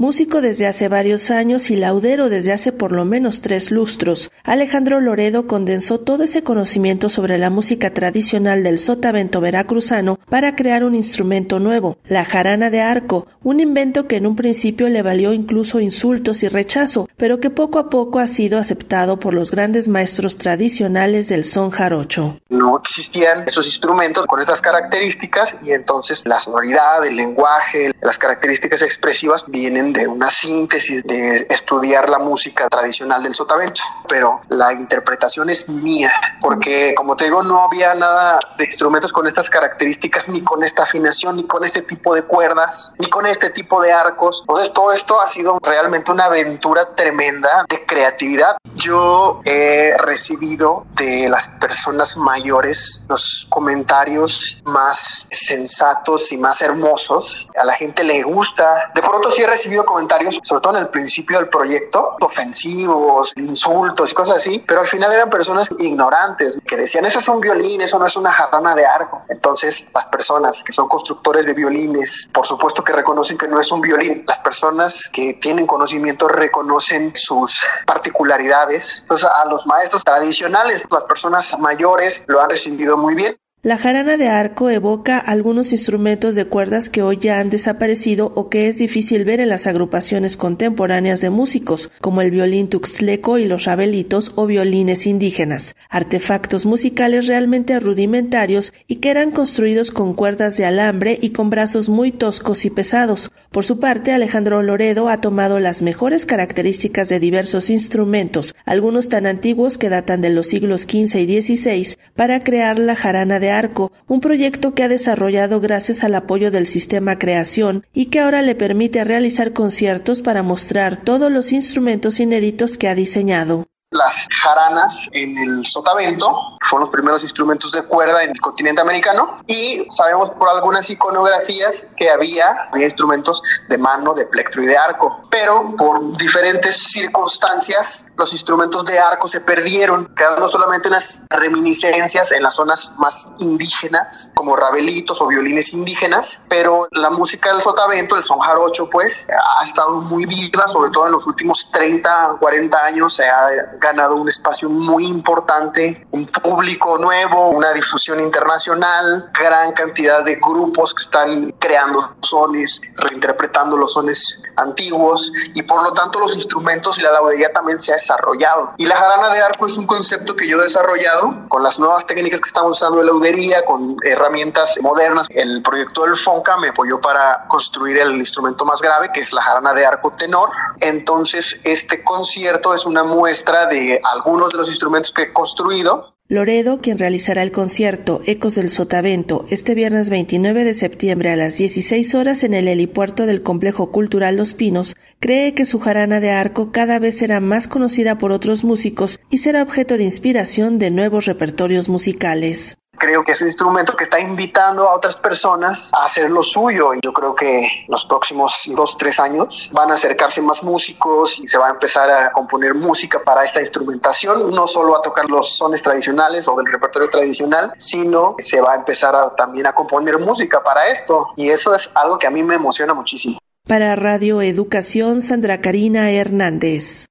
Músico desde hace varios años y laudero desde hace por lo menos tres lustros, Alejandro Loredo condensó todo ese conocimiento sobre la música tradicional del sotavento veracruzano para crear un instrumento nuevo, la jarana de arco, un invento que en un principio le valió incluso insultos y rechazo, pero que poco a poco ha sido aceptado por los grandes maestros tradicionales del son jarocho. No existían esos instrumentos con estas características y entonces la sonoridad, el lenguaje, las características expresivas vienen de una síntesis de estudiar la música tradicional del sotavento, pero la interpretación es mía, porque como te digo, no había nada de instrumentos con estas características, ni con esta afinación, ni con este tipo de cuerdas, ni con este tipo de arcos. Entonces todo esto ha sido realmente una aventura tremenda de creatividad. Yo he recibido de las personas mayores los comentarios más sensatos y más hermosos. A la gente le gusta. De pronto sí he recibido comentarios, sobre todo en el principio del proyecto, ofensivos, insultos y cosas así, pero al final eran personas ignorantes que decían, eso es un violín, eso no es una jarrana de arco. Entonces, las personas que son constructores de violines, por supuesto que reconocen que no es un violín. Las personas que tienen conocimiento reconocen sus particularidades. Entonces, a los maestros tradicionales, las personas mayores lo han recibido muy bien. La jarana de arco evoca algunos instrumentos de cuerdas que hoy ya han desaparecido o que es difícil ver en las agrupaciones contemporáneas de músicos, como el violín tuxtleco y los rabelitos o violines indígenas, artefactos musicales realmente rudimentarios y que eran construidos con cuerdas de alambre y con brazos muy toscos y pesados. Por su parte, Alejandro Loredo ha tomado las mejores características de diversos instrumentos, algunos tan antiguos que datan de los siglos XV y XVI, para crear la jarana de Un proyecto que ha desarrollado gracias al apoyo del sistema Creación y que ahora le permite realizar conciertos para mostrar todos los instrumentos inéditos que ha diseñado las jaranas en el sotavento, que fueron los primeros instrumentos de cuerda en el continente americano, y sabemos por algunas iconografías que había, instrumentos de mano, de plectro y de arco, pero por diferentes circunstancias los instrumentos de arco se perdieron, quedando solamente unas reminiscencias en las zonas más indígenas, como rabelitos o violines indígenas, pero la música del sotavento, el son jarocho, pues, ha estado muy viva, sobre todo en los últimos 30, 40 años, se ha ganado un espacio muy importante, un público nuevo, una difusión internacional, gran cantidad de grupos que están creando sones, reinterpretando los sones antiguos y por lo tanto los instrumentos y la laudería también se ha desarrollado. Y la jarana de arco es un concepto que yo he desarrollado con las nuevas técnicas que estamos usando de laudería, con herramientas modernas. El proyecto del FONCA me apoyó para construir el instrumento más grave, que es la jarana de arco tenor. Entonces, este concierto es una muestra de algunos de los instrumentos que he construido Loredo, quien realizará el concierto Ecos del Sotavento este viernes 29 de septiembre a las 16 horas en el helipuerto del Complejo Cultural Los Pinos, cree que su jarana de arco cada vez será más conocida por otros músicos y será objeto de inspiración de nuevos repertorios musicales creo que es un instrumento que está invitando a otras personas a hacer lo suyo. Y yo creo que los próximos dos, tres años van a acercarse más músicos y se va a empezar a componer música para esta instrumentación, no solo a tocar los sones tradicionales o del repertorio tradicional, sino se va a empezar también a componer música para esto. Y eso es algo que a mí me emociona muchísimo. Para Radio Educación, Sandra Karina Hernández.